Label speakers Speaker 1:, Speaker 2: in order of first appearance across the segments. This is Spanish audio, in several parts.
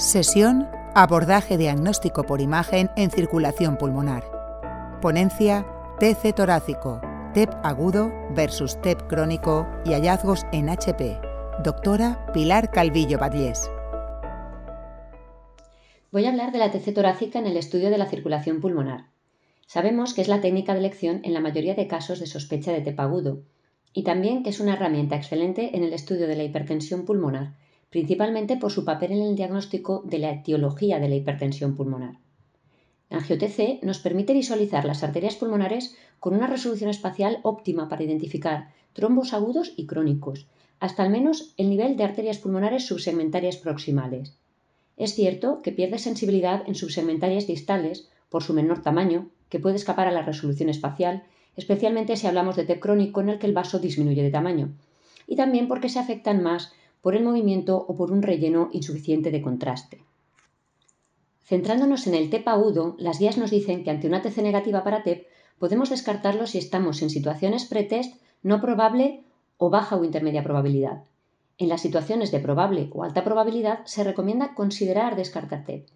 Speaker 1: Sesión Abordaje diagnóstico por imagen en circulación pulmonar. Ponencia TC torácico, TEP agudo versus TEP crónico y hallazgos en HP. Doctora Pilar Calvillo Badlés.
Speaker 2: Voy a hablar de la TC torácica en el estudio de la circulación pulmonar. Sabemos que es la técnica de elección en la mayoría de casos de sospecha de TEP agudo y también que es una herramienta excelente en el estudio de la hipertensión pulmonar principalmente por su papel en el diagnóstico de la etiología de la hipertensión pulmonar. La angio-TC nos permite visualizar las arterias pulmonares con una resolución espacial óptima para identificar trombos agudos y crónicos, hasta al menos el nivel de arterias pulmonares subsegmentarias proximales. Es cierto que pierde sensibilidad en subsegmentarias distales por su menor tamaño, que puede escapar a la resolución espacial, especialmente si hablamos de TEP crónico en el que el vaso disminuye de tamaño, y también porque se afectan más por el movimiento o por un relleno insuficiente de contraste. Centrándonos en el TEP agudo, las guías nos dicen que ante una TC negativa para TEP podemos descartarlo si estamos en situaciones pretest no probable o baja o intermedia probabilidad. En las situaciones de probable o alta probabilidad se recomienda considerar descartar TEP.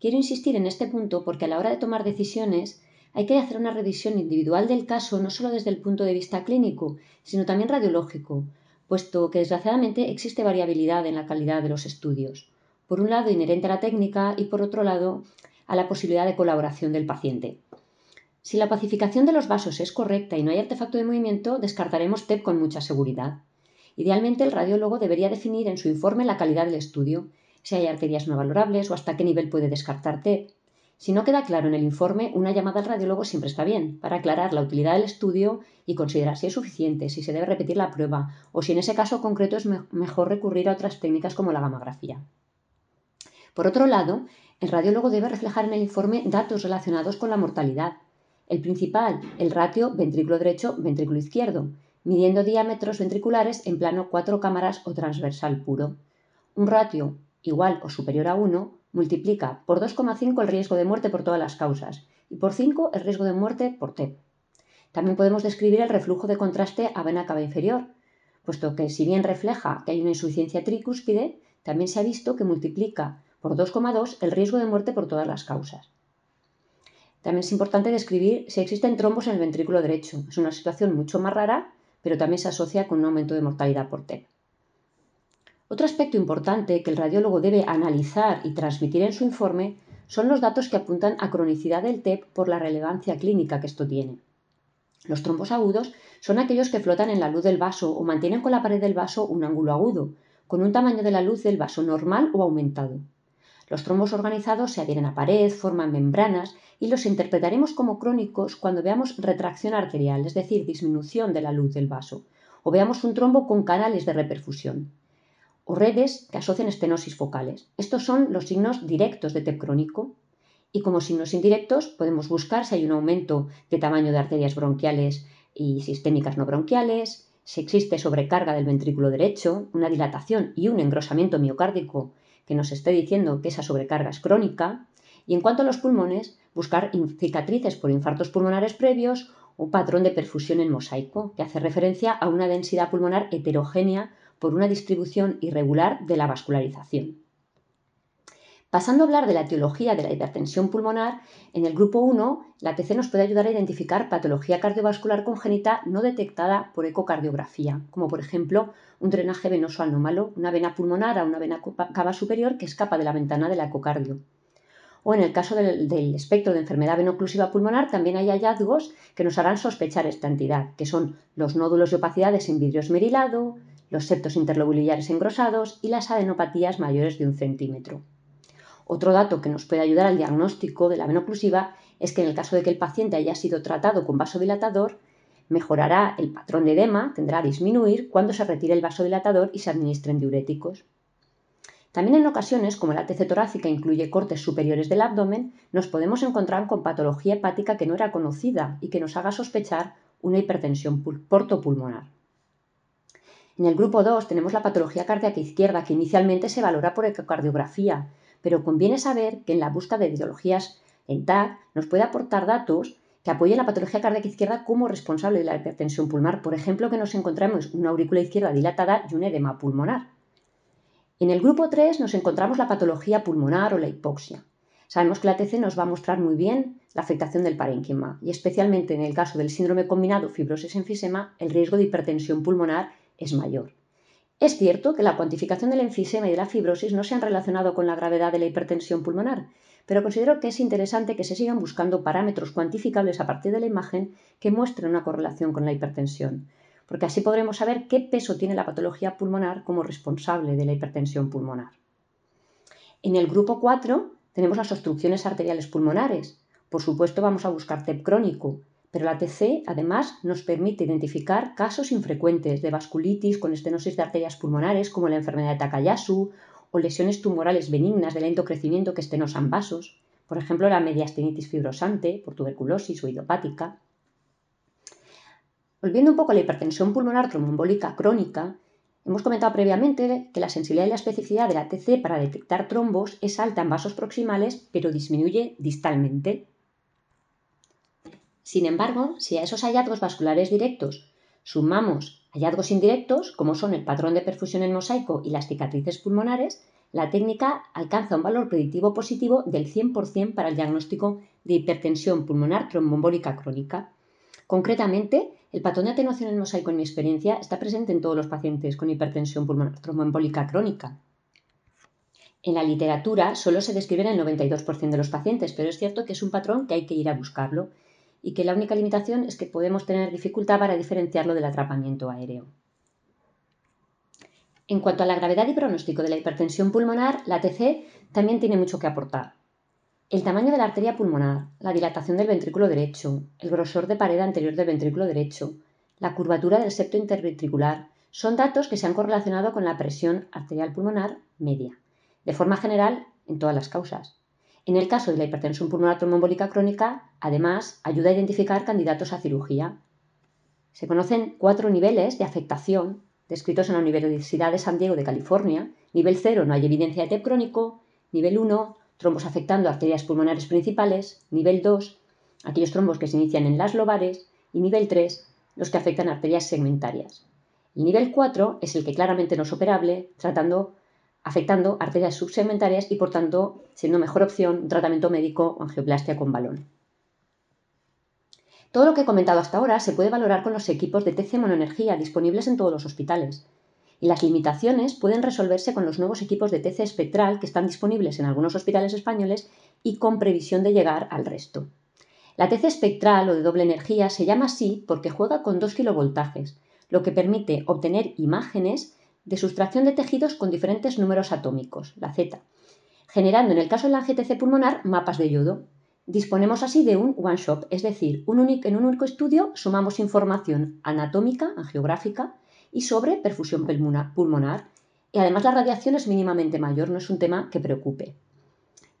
Speaker 2: Quiero insistir en este punto porque a la hora de tomar decisiones hay que hacer una revisión individual del caso no solo desde el punto de vista clínico, sino también radiológico, puesto que desgraciadamente existe variabilidad en la calidad de los estudios, por un lado inherente a la técnica y por otro lado a la posibilidad de colaboración del paciente. Si la pacificación de los vasos es correcta y no hay artefacto de movimiento, descartaremos TEP con mucha seguridad. Idealmente, el radiólogo debería definir en su informe la calidad del estudio, si hay arterias no valorables o hasta qué nivel puede descartar TEP, si no queda claro en el informe, una llamada al radiólogo siempre está bien, para aclarar la utilidad del estudio y considerar si es suficiente, si se debe repetir la prueba o si en ese caso concreto es mejor recurrir a otras técnicas como la gamografía. Por otro lado, el radiólogo debe reflejar en el informe datos relacionados con la mortalidad. El principal, el ratio ventrículo derecho-ventrículo izquierdo, midiendo diámetros ventriculares en plano cuatro cámaras o transversal puro. Un ratio igual o superior a 1 multiplica por 2,5 el riesgo de muerte por todas las causas y por 5 el riesgo de muerte por TEP. También podemos describir el reflujo de contraste a vena cava inferior, puesto que si bien refleja que hay una insuficiencia tricúspide, también se ha visto que multiplica por 2,2 el riesgo de muerte por todas las causas. También es importante describir si existen trombos en el ventrículo derecho. Es una situación mucho más rara, pero también se asocia con un aumento de mortalidad por TEP. Otro aspecto importante que el radiólogo debe analizar y transmitir en su informe son los datos que apuntan a cronicidad del TEP por la relevancia clínica que esto tiene. Los trombos agudos son aquellos que flotan en la luz del vaso o mantienen con la pared del vaso un ángulo agudo, con un tamaño de la luz del vaso normal o aumentado. Los trombos organizados se adhieren a pared, forman membranas y los interpretaremos como crónicos cuando veamos retracción arterial, es decir, disminución de la luz del vaso, o veamos un trombo con canales de reperfusión o redes que asocian estenosis focales. Estos son los signos directos de TEP crónico y como signos indirectos podemos buscar si hay un aumento de tamaño de arterias bronquiales y sistémicas no bronquiales, si existe sobrecarga del ventrículo derecho, una dilatación y un engrosamiento miocárdico que nos esté diciendo que esa sobrecarga es crónica, y en cuanto a los pulmones, buscar cicatrices por infartos pulmonares previos o patrón de perfusión en mosaico, que hace referencia a una densidad pulmonar heterogénea por una distribución irregular de la vascularización. Pasando a hablar de la etiología de la hipertensión pulmonar, en el grupo 1, la TC nos puede ayudar a identificar patología cardiovascular congénita no detectada por ecocardiografía, como por ejemplo un drenaje venoso anómalo, una vena pulmonar a una vena cava superior que escapa de la ventana del ecocardio. O en el caso del, espectro de enfermedad venoclusiva pulmonar, también hay hallazgos que nos harán sospechar esta entidad, que son los nódulos de opacidades en vidrio esmerilado, los septos interlobulares engrosados y las adenopatías mayores de un centímetro. Otro dato que nos puede ayudar al diagnóstico de la venoclusiva es que en el caso de que el paciente haya sido tratado con vasodilatador, mejorará el patrón de edema, tendrá a disminuir cuando se retire el vasodilatador y se administren diuréticos. También en ocasiones, como la ATC torácica incluye cortes superiores del abdomen, nos podemos encontrar con patología hepática que no era conocida y que nos haga sospechar una hipertensión portopulmonar. En el grupo 2 tenemos la patología cardíaca izquierda, que inicialmente se valora por ecocardiografía, pero conviene saber que en la búsqueda de etiologías en TAC nos puede aportar datos que apoyen la patología cardíaca izquierda como responsable de la hipertensión pulmonar. Por ejemplo, que nos encontramos una aurícula izquierda dilatada y un edema pulmonar. En el grupo 3 nos encontramos la patología pulmonar o la hipoxia. Sabemos que la TC nos va a mostrar muy bien la afectación del parénquima y especialmente en el caso del síndrome combinado fibrosis-enfisema el riesgo de hipertensión pulmonar es mayor. Es cierto que la cuantificación del enfisema y de la fibrosis no se han relacionado con la gravedad de la hipertensión pulmonar, pero considero que es interesante que se sigan buscando parámetros cuantificables a partir de la imagen que muestren una correlación con la hipertensión, porque así podremos saber qué peso tiene la patología pulmonar como responsable de la hipertensión pulmonar. En el grupo 4 tenemos las obstrucciones arteriales pulmonares. Por supuesto vamos a buscar TEP crónico, pero la TC además nos permite identificar casos infrecuentes de vasculitis con estenosis de arterias pulmonares como la enfermedad de Takayasu o lesiones tumorales benignas de lento crecimiento que estenosan vasos, por ejemplo la mediastinitis fibrosante por tuberculosis o idiopática. Volviendo un poco a la hipertensión pulmonar tromboembólica crónica, hemos comentado previamente que la sensibilidad y la especificidad de la TC para detectar trombos es alta en vasos proximales, pero disminuye distalmente. Sin embargo, si a esos hallazgos vasculares directos sumamos hallazgos indirectos, como son el patrón de perfusión en mosaico y las cicatrices pulmonares, la técnica alcanza un valor predictivo positivo del 100% para el diagnóstico de hipertensión pulmonar tromboembólica crónica. Concretamente, el patrón de atenuación en mosaico, en mi experiencia, está presente en todos los pacientes con hipertensión pulmonar tromboembólica crónica. En la literatura solo se describe en el 92% de los pacientes, pero es cierto que es un patrón que hay que ir a buscarlo y que la única limitación es que podemos tener dificultad para diferenciarlo del atrapamiento aéreo. En cuanto a la gravedad y pronóstico de la hipertensión pulmonar, la TC también tiene mucho que aportar. El tamaño de la arteria pulmonar, la dilatación del ventrículo derecho, el grosor de pared anterior del ventrículo derecho, la curvatura del septo interventricular son datos que se han correlacionado con la presión arterial pulmonar media, de forma general en todas las causas. En el caso de la hipertensión pulmonar tromboembólica crónica, además, ayuda a identificar candidatos a cirugía. Se conocen cuatro niveles de afectación descritos en la Universidad de San Diego de California. Nivel 0 no hay evidencia de TEP crónico. Nivel 1, trombos afectando arterias pulmonares principales. Nivel 2, aquellos trombos que se inician en las lobares. Y nivel 3, los que afectan arterias segmentarias. El nivel 4 es el que claramente no es operable, tratando afectando arterias subsegmentarias y por tanto siendo mejor opción tratamiento médico o angioplastia con balón. Todo lo que he comentado hasta ahora se puede valorar con los equipos de TC monoenergía disponibles en todos los hospitales. Y las limitaciones pueden resolverse con los nuevos equipos de TC espectral que están disponibles en algunos hospitales españoles y con previsión de llegar al resto. La TC espectral o de doble energía se llama así porque juega con 2 kilovoltajes, lo que permite obtener imágenes de sustracción de tejidos con diferentes números atómicos, la Z, generando en el caso de la GTC pulmonar mapas de yodo. Disponemos así de un one-shot, es decir, en un único estudio sumamos información anatómica, angiográfica y sobre perfusión pulmonar. Y además la radiación es mínimamente mayor, no es un tema que preocupe.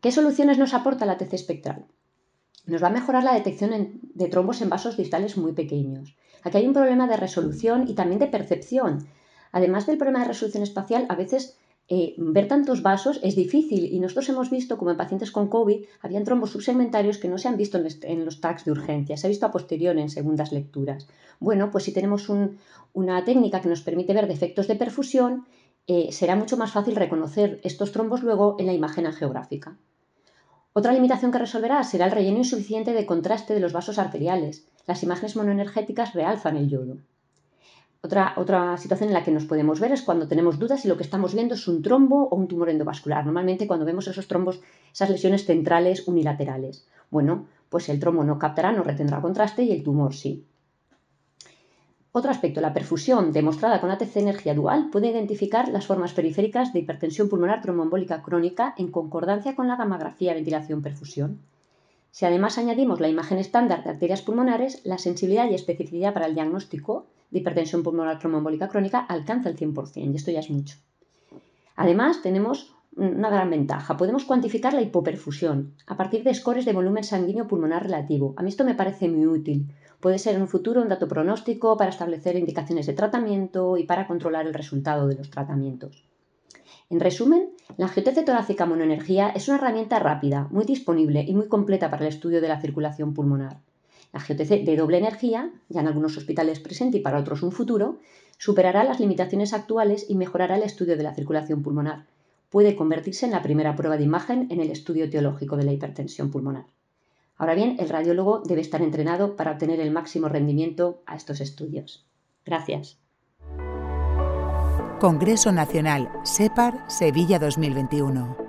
Speaker 2: ¿Qué soluciones nos aporta la TC espectral? Nos va a mejorar la detección de trombos en vasos distales muy pequeños. Aquí hay un problema de resolución y también de percepción, Además del problema de resolución espacial, a veces eh, ver tantos vasos es difícil y nosotros hemos visto como en pacientes con COVID habían trombos subsegmentarios que no se han visto en, los tags de urgencia, se ha visto a posteriori en segundas lecturas. Bueno, pues si tenemos una técnica que nos permite ver defectos de perfusión, eh, será mucho más fácil reconocer estos trombos luego en la imagen angiográfica. Otra limitación que resolverá será el relleno insuficiente de contraste de los vasos arteriales. Las imágenes monoenergéticas realzan el yodo. Otra, situación en la que nos podemos ver es cuando tenemos dudas si lo que estamos viendo es un trombo o un tumor endovascular. Normalmente cuando vemos esos trombos, esas lesiones centrales unilaterales. Bueno, pues el trombo no captará, no retendrá contraste y el tumor sí. Otro aspecto, la perfusión demostrada con ATC energía dual puede identificar las formas periféricas de hipertensión pulmonar tromboembólica crónica en concordancia con la gamografía ventilación-perfusión. Si además añadimos la imagen estándar de arterias pulmonares, la sensibilidad y especificidad para el diagnóstico de hipertensión pulmonar tromboembólica crónica alcanza el 100%, y esto ya es mucho. Además, tenemos una gran ventaja. Podemos cuantificar la hipoperfusión a partir de scores de volumen sanguíneo pulmonar relativo. A mí esto me parece muy útil. Puede ser en un futuro un dato pronóstico para establecer indicaciones de tratamiento y para controlar el resultado de los tratamientos. En resumen, la geotece torácica monoenergía es una herramienta rápida, muy disponible y muy completa para el estudio de la circulación pulmonar. La GTC de doble energía, ya en algunos hospitales presente y para otros un futuro, superará las limitaciones actuales y mejorará el estudio de la circulación pulmonar, puede convertirse en la primera prueba de imagen en el estudio teológico de la hipertensión pulmonar. Ahora bien, el radiólogo debe estar entrenado para obtener el máximo rendimiento a estos estudios. Gracias.
Speaker 1: Congreso Nacional SEPAR Sevilla 2021.